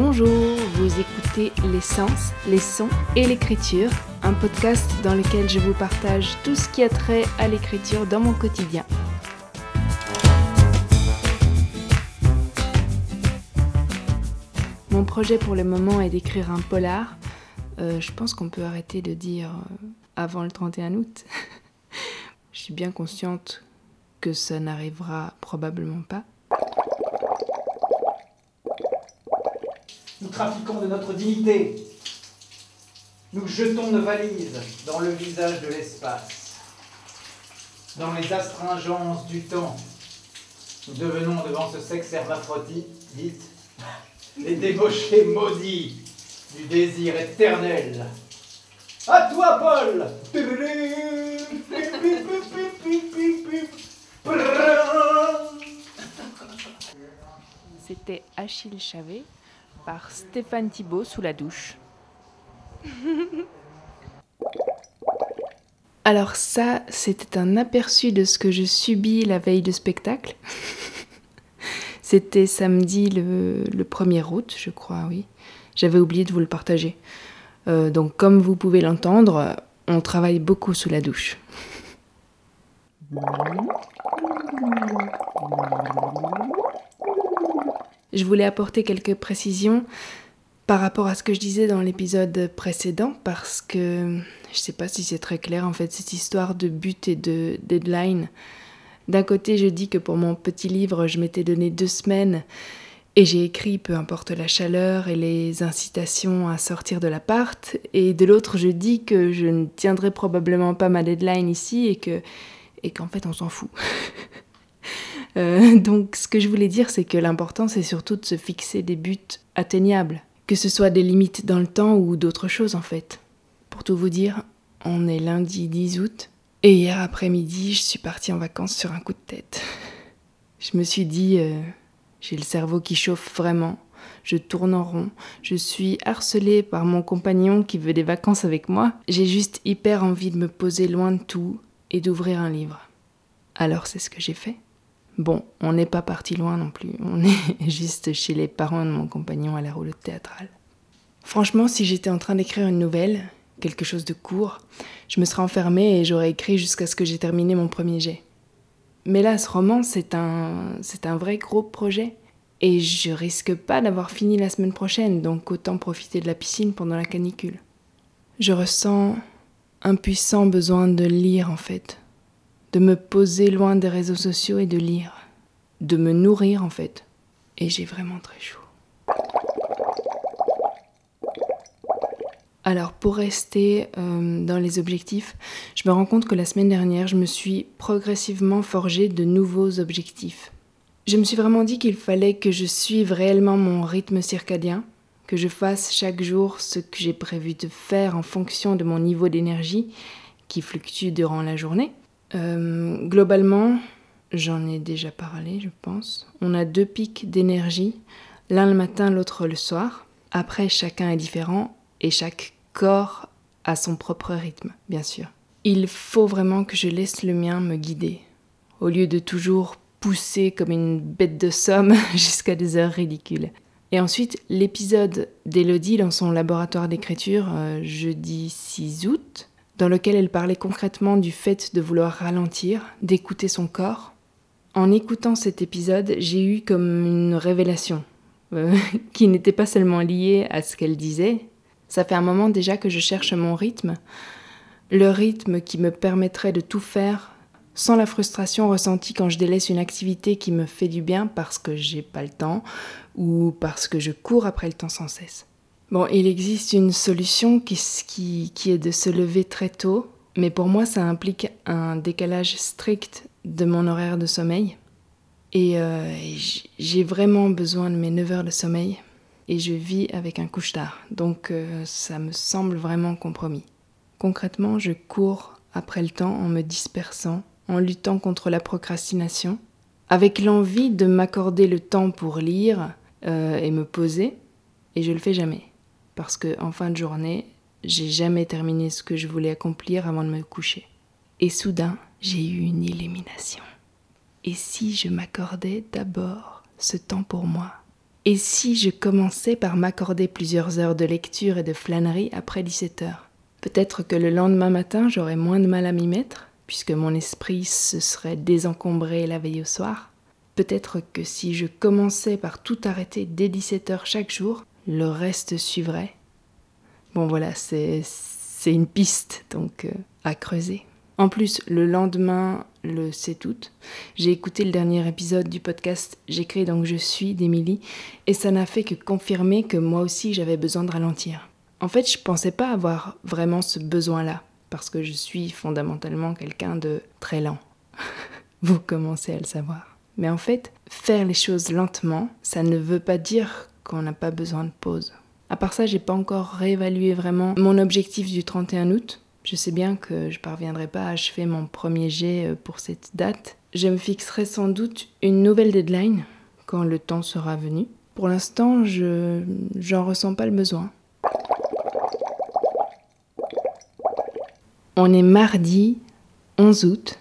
Bonjour, vous écoutez L'essence, les sons et l'écriture, un podcast dans lequel je vous partage tout ce qui a trait à l'écriture dans mon quotidien. Mon projet pour le moment est d'écrire un polar. Euh, je pense qu'on peut arrêter de dire euh, avant le 31 août. je suis bien consciente que ça n'arrivera probablement pas. Nous trafiquons de notre dignité. Nous jetons nos valises dans le visage de l'espace. Dans les astringences du temps, nous devenons devant ce sexe hermaphrodite les débauchés maudits du désir éternel. À toi, Paul C'était Achille Chavet par Stéphane Thibault sous la douche. Alors ça, c'était un aperçu de ce que je subis la veille de spectacle. c'était samedi le, 1er août, je crois, oui. J'avais oublié de vous le partager. Euh, donc comme vous pouvez l'entendre, on travaille beaucoup sous la douche. Je voulais apporter quelques précisions par rapport à ce que je disais dans l'épisode précédent parce que je sais pas si c'est très clair en fait cette histoire de but et de deadline. D'un côté, je dis que pour mon petit livre, je m'étais donné deux semaines et j'ai écrit peu importe la chaleur et les incitations à sortir de l'appart. Et de l'autre, je dis que je ne tiendrai probablement pas ma deadline ici et et qu'en fait on s'en fout. Euh, donc ce que je voulais dire, c'est que l'important, c'est surtout de se fixer des buts atteignables, que ce soit des limites dans le temps ou d'autres choses en fait. Pour tout vous dire, on est lundi 10 août, et hier après-midi, je suis partie en vacances sur un coup de tête. Je me suis dit, euh, j'ai le cerveau qui chauffe vraiment, je tourne en rond, je suis harcelée par mon compagnon qui veut des vacances avec moi, j'ai juste hyper envie de me poser loin de tout et d'ouvrir un livre. Alors c'est ce que j'ai fait. Bon, on n'est pas parti loin non plus, on est juste chez les parents de mon compagnon à la roulotte théâtrale. Franchement, si j'étais en train d'écrire une nouvelle, quelque chose de court, je me serais enfermée et j'aurais écrit jusqu'à ce que j'ai terminé mon premier jet. Mais là, ce roman, c'est un, c'est un vrai gros projet. Et je risque pas d'avoir fini la semaine prochaine, donc autant profiter de la piscine pendant la canicule. Je ressens un puissant besoin de lire en fait, de me poser loin des réseaux sociaux et de lire, de me nourrir en fait. Et j'ai vraiment très chaud. Alors pour rester euh, dans les objectifs, je me rends compte que la semaine dernière, je me suis progressivement forgé de nouveaux objectifs. Je me suis vraiment dit qu'il fallait que je suive réellement mon rythme circadien, que je fasse chaque jour ce que j'ai prévu de faire en fonction de mon niveau d'énergie qui fluctue durant la journée. Euh, globalement, j'en ai déjà parlé, je pense. On a deux pics d'énergie, l'un le matin, l'autre le soir. Après, chacun est différent et chaque corps a son propre rythme, bien sûr. Il faut vraiment que je laisse le mien me guider, au lieu de toujours pousser comme une bête de somme jusqu'à des heures ridicules. Et ensuite, l'épisode d'Elodie dans son laboratoire d'écriture, euh, jeudi 6 août, dans lequel elle parlait concrètement du fait de vouloir ralentir, d'écouter son corps. En écoutant cet épisode, j'ai eu comme une révélation, euh, qui n'était pas seulement liée à ce qu'elle disait. Ça fait un moment déjà que je cherche mon rythme, le rythme qui me permettrait de tout faire sans la frustration ressentie quand je délaisse une activité qui me fait du bien parce que j'ai pas le temps ou parce que je cours après le temps sans cesse. Bon, il existe une solution qui, est de se lever très tôt, mais pour moi, ça implique un décalage strict de mon horaire de sommeil. Et euh, j'ai vraiment besoin de mes 9 heures de sommeil, et je vis avec un couche-tard, donc euh, ça me semble vraiment compromis. Concrètement, je cours après le temps en me dispersant, en luttant contre la procrastination, avec l'envie de m'accorder le temps pour lire euh, et me poser, et je le fais jamais parce que en fin de journée, j'ai jamais terminé ce que je voulais accomplir avant de me coucher. Et soudain, j'ai eu une illumination. Et si je m'accordais d'abord ce temps pour moi? Et si je commençais par m'accorder plusieurs heures de lecture et de flânerie après 17 heures? Peut-être que le lendemain matin, j'aurais moins de mal à m'y mettre, puisque mon esprit se serait désencombré la veille au soir. Peut-être que si je commençais par tout arrêter dès 17 heures chaque jour, le reste suivrait. Bon voilà, c'est une piste donc euh, à creuser. En plus, le lendemain, le 7 août, j'ai écouté le dernier épisode du podcast J'écris donc je suis d'Émilie et ça n'a fait que confirmer que moi aussi j'avais besoin de ralentir. En fait, je pensais pas avoir vraiment ce besoin-là parce que je suis fondamentalement quelqu'un de très lent. Vous commencez à le savoir. Mais en fait, faire les choses lentement, ça ne veut pas dire qu'on n'a pas besoin de pause. À part ça, j'ai pas encore réévalué vraiment mon objectif du 31 août. Je sais bien que je parviendrai pas à achever mon premier jet euh, pour cette date. Je me fixerai sans doute une nouvelle deadline quand le temps sera venu. Pour l'instant, je j'en ressens pas le besoin. On est mardi 11 août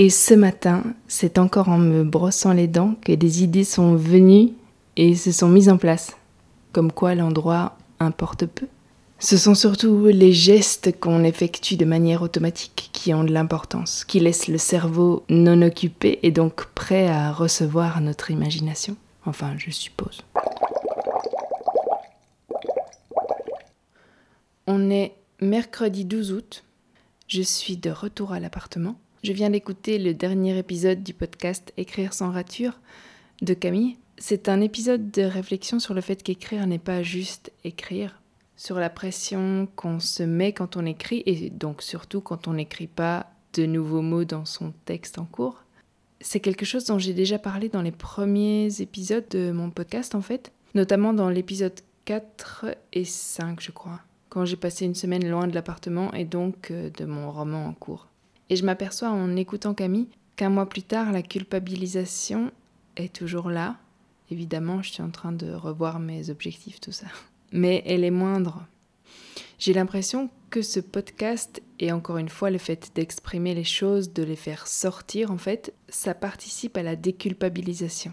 et ce matin, c'est encore en me brossant les dents que des idées sont venues et se sont mises en place. Comme quoi l'endroit importe peu. Ce sont surtout les gestes qu'on effectue de manière automatique qui ont de l'importance, qui laissent le cerveau non occupé et donc prêt à recevoir notre imagination. Enfin, je suppose. On est mercredi 12 août. Je suis de retour à l'appartement. Je viens d'écouter le dernier épisode du podcast Écrire sans rature de Camille. C'est un épisode de réflexion sur le fait qu'écrire n'est pas juste écrire, sur la pression qu'on se met quand on écrit, et donc surtout quand on n'écrit pas de nouveaux mots dans son texte en cours. C'est quelque chose dont j'ai déjà parlé dans les premiers épisodes de mon podcast en fait, notamment dans l'épisode 4 et 5 je crois, quand j'ai passé une semaine loin de l'appartement et donc euh, de mon roman en cours. Et je m'aperçois en écoutant Camille qu'un mois plus tard, la culpabilisation est toujours là. Évidemment, je suis en train de revoir mes objectifs, tout ça mais elle est moindre. J'ai l'impression que ce podcast, et encore une fois le fait d'exprimer les choses, de les faire sortir, en fait, ça participe à la déculpabilisation.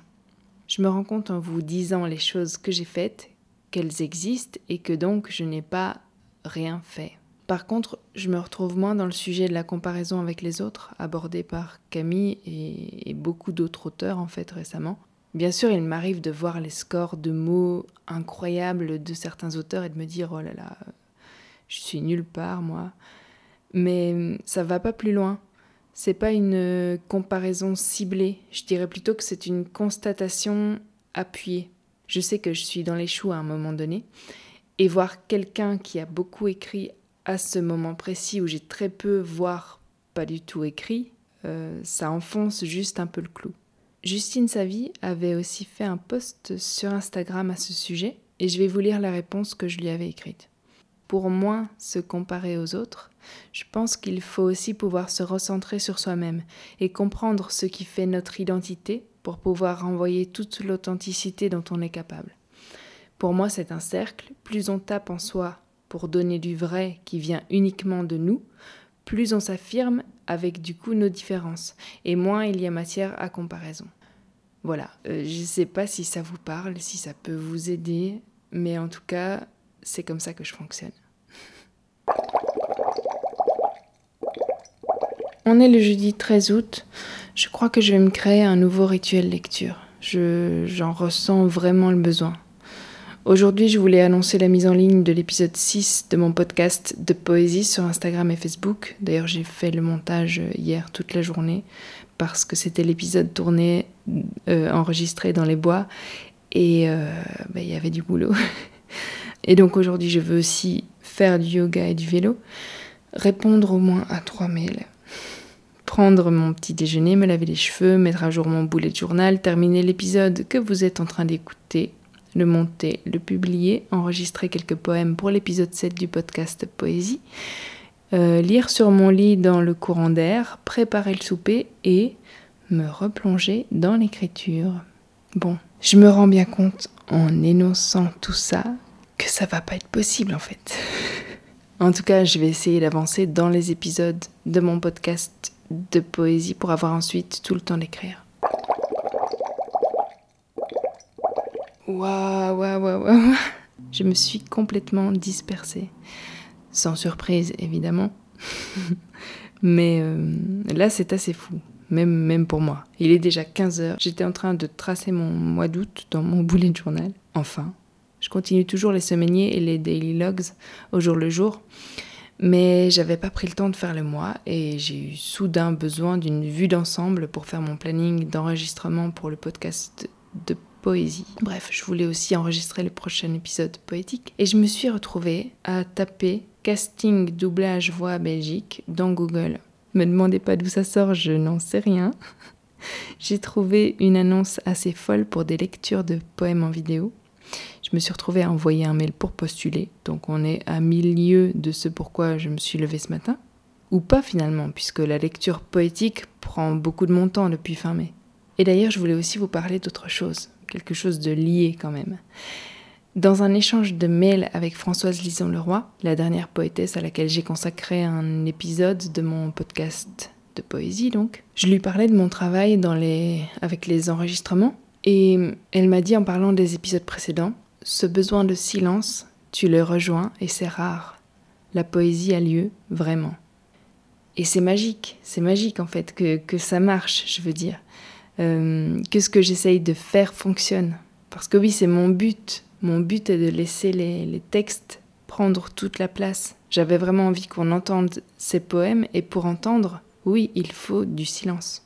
Je me rends compte en vous disant les choses que j'ai faites, qu'elles existent, et que donc je n'ai pas rien fait. Par contre, je me retrouve moins dans le sujet de la comparaison avec les autres, abordé par Camille et, beaucoup d'autres auteurs en fait récemment. Bien sûr, il m'arrive de voir les scores de mots incroyables de certains auteurs et de me dire oh là là, je suis nulle part moi. Mais ça va pas plus loin. C'est pas une comparaison ciblée. Je dirais plutôt que c'est une constatation appuyée. Je sais que je suis dans les choux à un moment donné et voir quelqu'un qui a beaucoup écrit à ce moment précis où j'ai très peu, voire pas du tout écrit, euh, ça enfonce juste un peu le clou. Justine Savy avait aussi fait un post sur Instagram à ce sujet et je vais vous lire la réponse que je lui avais écrite. Pour moins se comparer aux autres, je pense qu'il faut aussi pouvoir se recentrer sur soi-même et comprendre ce qui fait notre identité pour pouvoir renvoyer toute l'authenticité dont on est capable. Pour moi, c'est un cercle. Plus on tape en soi pour donner du vrai qui vient uniquement de nous, plus on s'affirme avec du coup nos différences, et moins il y a matière à comparaison. Voilà, euh, je ne sais pas si ça vous parle, si ça peut vous aider, mais en tout cas, c'est comme ça que je fonctionne. On est le jeudi 13 août, je crois que je vais me créer un nouveau rituel lecture. J'en ressens vraiment le besoin. Aujourd'hui, je voulais annoncer la mise en ligne de l'épisode 6 de mon podcast de poésie sur Instagram et Facebook. D'ailleurs, j'ai fait le montage hier toute la journée parce que c'était l'épisode tourné, euh, enregistré dans les bois et euh, bah, il y avait du boulot. et donc aujourd'hui, je veux aussi faire du yoga et du vélo, répondre au moins à trois mails prendre mon petit déjeuner, me laver les cheveux, mettre à jour mon boulet de journal, terminer l'épisode que vous êtes en train d'écouter le monter, le publier, enregistrer quelques poèmes pour l'épisode 7 du podcast Poésie, euh, lire sur mon lit dans le courant d'air, préparer le souper et me replonger dans l'écriture. Bon, je me rends bien compte en énonçant tout ça que ça va pas être possible en fait. en tout cas, je vais essayer d'avancer dans les épisodes de mon podcast de poésie pour avoir ensuite tout le temps d'écrire. Waouh, waouh, waouh, waouh. Je me suis complètement dispersée. Sans surprise, évidemment. Mais euh, là, c'est assez fou. Même, même pour moi. Il est déjà 15 heures. J'étais en train de tracer mon mois d'août dans mon boulet de journal. Enfin. Je continue toujours les semainiers et les daily logs au jour le jour. Mais j'avais pas pris le temps de faire le mois et j'ai eu soudain besoin d'une vue d'ensemble pour faire mon planning d'enregistrement pour le podcast de poésie. Bref, je voulais aussi enregistrer le prochain épisode poétique et je me suis retrouvée à taper casting doublage voix Belgique dans Google. Me demandez pas d'où ça sort, je n'en sais rien. j'ai trouvé une annonce assez folle pour des lectures de poèmes en vidéo je me suis retrouvée à envoyer un mail pour postuler, donc on est à milieu de ce pourquoi je me suis levée ce matin. Ou pas finalement, puisque la lecture poétique prend beaucoup de mon temps depuis fin mai. Et d'ailleurs, je voulais aussi vous parler d'autre chose, quelque chose de lié quand même. Dans un échange de mails avec Françoise Lison-Leroy, la dernière poétesse à laquelle j'ai consacré un épisode de mon podcast de poésie donc, je lui parlais de mon travail avec les enregistrements et elle m'a dit en parlant des épisodes précédents, ce besoin de silence, tu le rejoins et c'est rare. La poésie a lieu vraiment. Et c'est magique, c'est magique en fait que, que, ça marche, je veux dire. Euh, que ce que j'essaye de faire fonctionne. Parce que oui, c'est mon but. Mon but est de laisser les, les textes prendre toute la place. J'avais vraiment envie qu'on entende ces poèmes et pour entendre, oui, il faut du silence.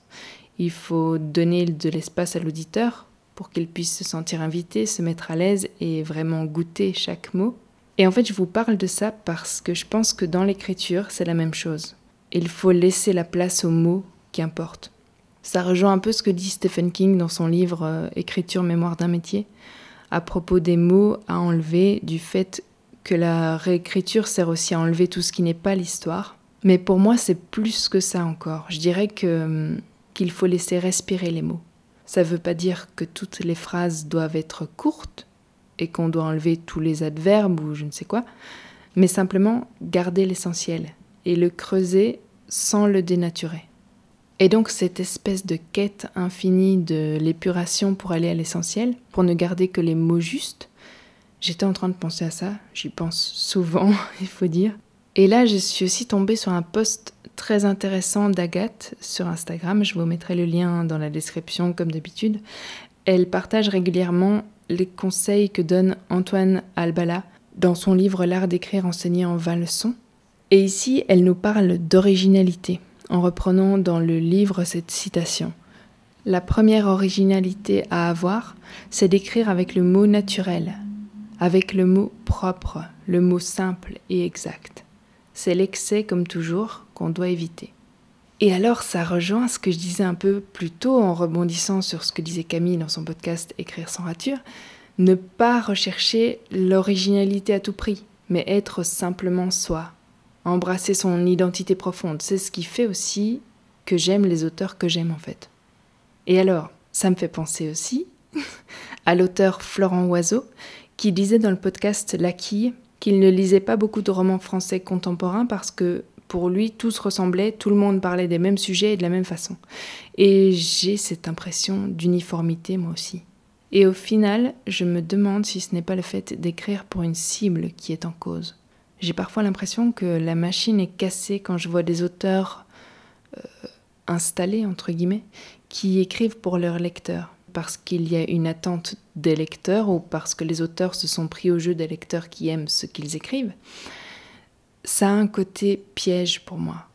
Il faut donner de l'espace à l'auditeur pour qu'il puisse se sentir invité, se mettre à l'aise et vraiment goûter chaque mot. Et en fait, je vous parle de ça parce que je pense que dans l'écriture, c'est la même chose. Il faut laisser la place aux mots qui importent. Ça rejoint un peu ce que dit Stephen King dans son livre euh, Écriture, mémoire d'un métier, à propos des mots à enlever, du fait que la réécriture sert aussi à enlever tout ce qui n'est pas l'histoire. Mais pour moi, c'est plus que ça encore. Je dirais que hum, qu'il faut laisser respirer les mots. Ça ne veut pas dire que toutes les phrases doivent être courtes et qu'on doit enlever tous les adverbes ou je ne sais quoi, mais simplement garder l'essentiel et le creuser sans le dénaturer. Et donc cette espèce de quête infinie de l'épuration pour aller à l'essentiel, pour ne garder que les mots justes, j'étais en train de penser à ça, j'y pense souvent, il faut dire. Et là, je suis aussi tombée sur un post très intéressant d'Agathe sur Instagram. Je vous mettrai le lien dans la description comme d'habitude. Elle partage régulièrement les conseils que donne Antoine Albala dans son livre L'art d'écrire enseigné en 20 leçons. Et ici, elle nous parle d'originalité, en reprenant dans le livre cette citation. La première originalité à avoir, c'est d'écrire avec le mot naturel, avec le mot propre, le mot simple et exact. C'est l'excès, comme toujours, qu'on doit éviter. Et alors, ça rejoint ce que je disais un peu plus tôt en rebondissant sur ce que disait Camille dans son podcast Écrire sans rature, ne pas rechercher l'originalité à tout prix, mais être simplement soi, embrasser son identité profonde. C'est ce qui fait aussi que j'aime les auteurs que j'aime en fait. Et alors, ça me fait penser aussi à l'auteur Florent Oiseau, qui disait dans le podcast La Quille qu'il ne lisait pas beaucoup de romans français contemporains parce que pour lui, tout se ressemblait, tout le monde parlait des mêmes sujets et de la même façon. Et j'ai cette impression d'uniformité moi aussi. Et au final, je me demande si ce n'est pas le fait d'écrire pour une cible qui est en cause. J'ai parfois l'impression que la machine est cassée quand je vois des auteurs euh, installés, entre guillemets, qui écrivent pour leurs lecteurs parce qu'il y a une attente des lecteurs ou parce que les auteurs se sont pris au jeu des lecteurs qui aiment ce qu'ils écrivent ça a un côté piège pour moi.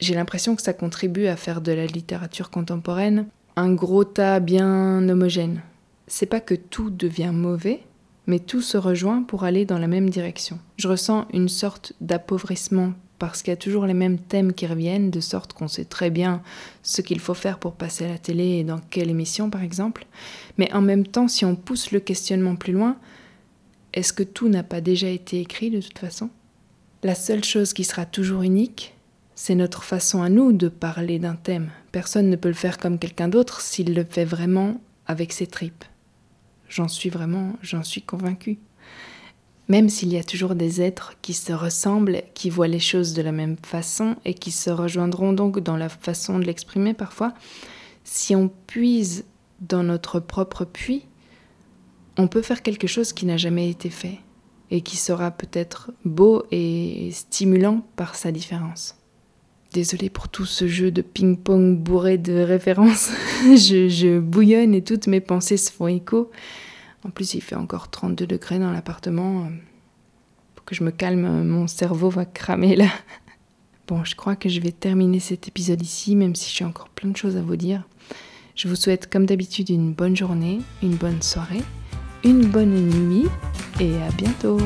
J'ai l'impression que ça contribue à faire de la littérature contemporaine un gros tas bien homogène. C'est pas que tout devient mauvais, mais tout se rejoint pour aller dans la même direction. Je ressens une sorte d'appauvrissement parce qu'il y a toujours les mêmes thèmes qui reviennent, de sorte qu'on sait très bien ce qu'il faut faire pour passer à la télé et dans quelle émission par exemple. Mais en même temps, si on pousse le questionnement plus loin, est-ce que tout n'a pas déjà été écrit de toute façon? La seule chose qui sera toujours unique, c'est notre façon à nous de parler d'un thème. Personne ne peut le faire comme quelqu'un d'autre s'il le fait vraiment avec ses tripes. J'en suis vraiment, j'en suis convaincue. Même s'il y a toujours des êtres qui se ressemblent, qui voient les choses de la même façon et qui se rejoindront donc dans la façon de l'exprimer parfois, si on puise dans notre propre puits, on peut faire quelque chose qui n'a jamais été fait et qui sera peut-être beau et stimulant par sa différence. Désolée pour tout ce jeu de ping-pong bourré de références. je, bouillonne et toutes mes pensées se font écho. En plus, il fait encore 32 degrés dans l'appartement. Pour que je me calme, mon cerveau va cramer là. Bon, je crois que je vais terminer cet épisode ici, même si j'ai encore plein de choses à vous dire. Je vous souhaite comme d'habitude une bonne journée, une bonne soirée, une bonne nuit et à bientôt